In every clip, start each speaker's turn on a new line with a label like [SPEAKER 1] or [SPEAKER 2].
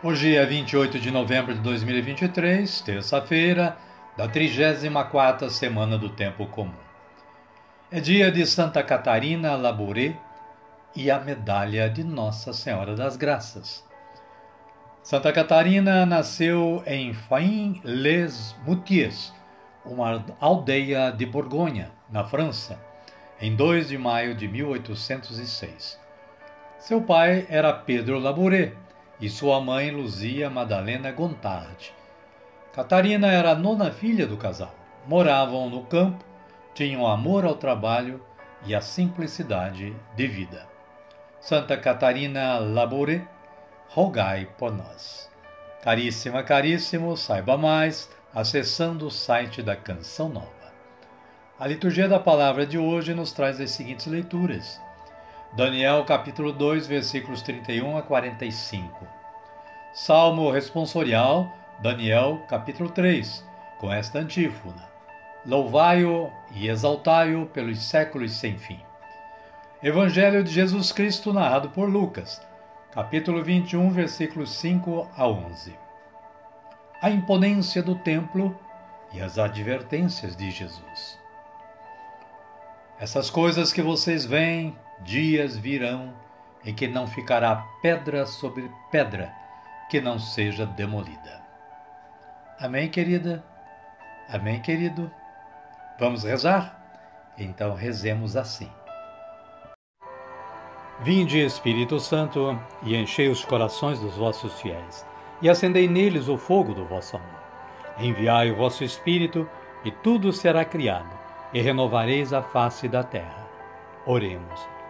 [SPEAKER 1] Hoje é 28 de novembro de 2023, terça-feira, da 34ª semana do Tempo Comum. É dia de Santa Catarina Labouré e a medalha de Nossa Senhora das Graças. Santa Catarina nasceu em Fain-les-Moutiers, uma aldeia de Borgonha, na França, em 2 de maio de 1806. Seu pai era Pedro Labouré, e sua mãe Luzia Madalena Gontard. Catarina era a nona filha do casal. Moravam no campo, tinham amor ao trabalho e a simplicidade de vida. Santa Catarina Labore, rogai por nós. Caríssima, caríssimo, saiba mais acessando o site da Canção Nova. A liturgia da palavra de hoje nos traz as seguintes leituras. Daniel capítulo 2, versículos 31 a 45. Salmo responsorial, Daniel capítulo 3, com esta antífona: Louvai-o e exaltai-o pelos séculos sem fim. Evangelho de Jesus Cristo narrado por Lucas, capítulo 21, versículos 5 a 11. A imponência do templo e as advertências de Jesus. Essas coisas que vocês veem dias virão em que não ficará pedra sobre pedra que não seja demolida. Amém, querida? Amém, querido? Vamos rezar? Então rezemos assim. Vinde, Espírito Santo, e enchei os corações dos vossos fiéis, e acendei neles o fogo do vosso amor. Enviai o vosso Espírito, e tudo será criado, e renovareis a face da terra. Oremos.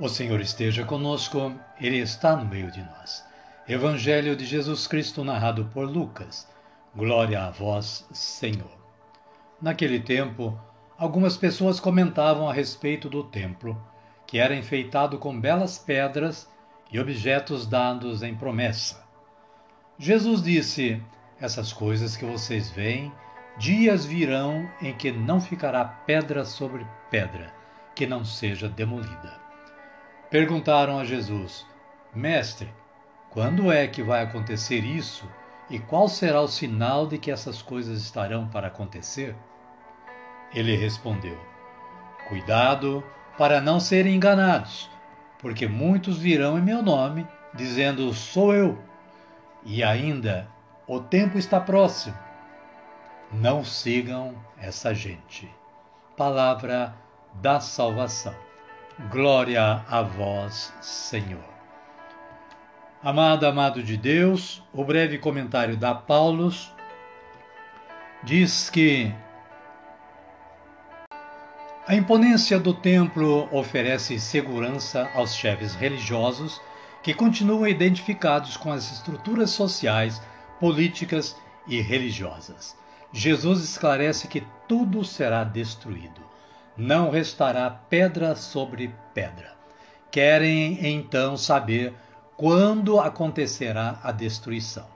[SPEAKER 1] O Senhor esteja conosco, Ele está no meio de nós. Evangelho de Jesus Cristo narrado por Lucas. Glória a vós, Senhor. Naquele tempo, algumas pessoas comentavam a respeito do templo, que era enfeitado com belas pedras e objetos dados em promessa. Jesus disse: Essas coisas que vocês veem, dias virão em que não ficará pedra sobre pedra, que não seja demolida. Perguntaram a Jesus: Mestre, quando é que vai acontecer isso e qual será o sinal de que essas coisas estarão para acontecer? Ele respondeu: Cuidado para não serem enganados, porque muitos virão em meu nome, dizendo: Sou eu. E ainda, o tempo está próximo. Não sigam essa gente. Palavra da salvação. Glória a vós, Senhor. Amado, amado de Deus, o breve comentário da Paulus diz que a imponência do templo oferece segurança aos chefes religiosos que continuam identificados com as estruturas sociais, políticas e religiosas. Jesus esclarece que tudo será destruído. Não restará pedra sobre pedra. Querem então saber quando acontecerá a destruição.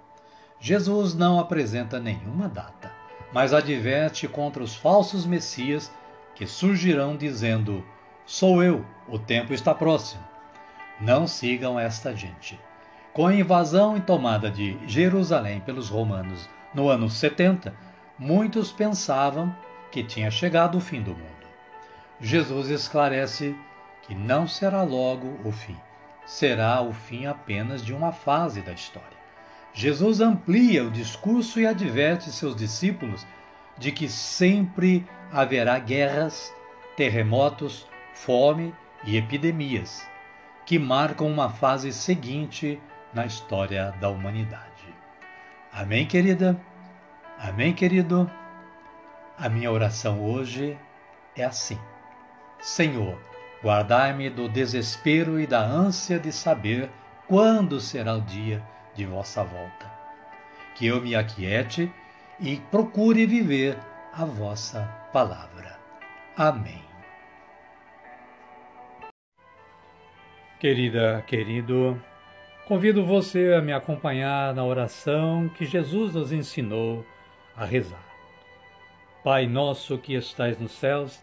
[SPEAKER 1] Jesus não apresenta nenhuma data, mas adverte contra os falsos messias que surgirão dizendo: Sou eu, o tempo está próximo. Não sigam esta gente. Com a invasão e tomada de Jerusalém pelos romanos no ano 70, muitos pensavam que tinha chegado o fim do mundo. Jesus esclarece que não será logo o fim, será o fim apenas de uma fase da história. Jesus amplia o discurso e adverte seus discípulos de que sempre haverá guerras, terremotos, fome e epidemias, que marcam uma fase seguinte na história da humanidade. Amém, querida? Amém, querido? A minha oração hoje é assim: Senhor, guardai-me do desespero e da ânsia de saber quando será o dia de vossa volta. Que eu me aquiete e procure viver a vossa palavra. Amém. Querida, querido, convido você a me acompanhar na oração que Jesus nos ensinou a rezar. Pai nosso que estais nos céus,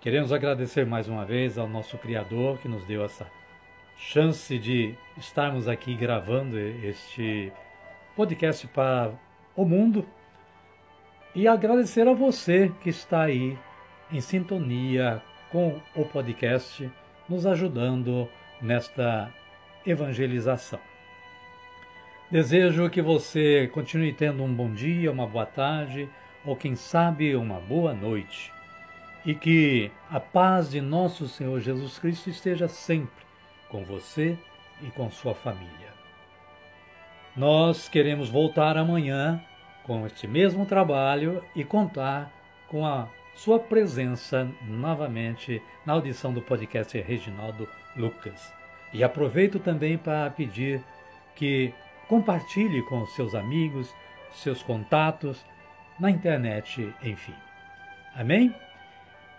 [SPEAKER 1] Queremos agradecer mais uma vez ao nosso Criador que nos deu essa chance de estarmos aqui gravando este podcast para o mundo e agradecer a você que está aí em sintonia com o podcast, nos ajudando nesta evangelização. Desejo que você continue tendo um bom dia, uma boa tarde ou, quem sabe, uma boa noite. E que a paz de nosso Senhor Jesus Cristo esteja sempre com você e com sua família. Nós queremos voltar amanhã com este mesmo trabalho e contar com a sua presença novamente na audição do podcast Reginaldo Lucas. E aproveito também para pedir que compartilhe com seus amigos, seus contatos, na internet, enfim. Amém?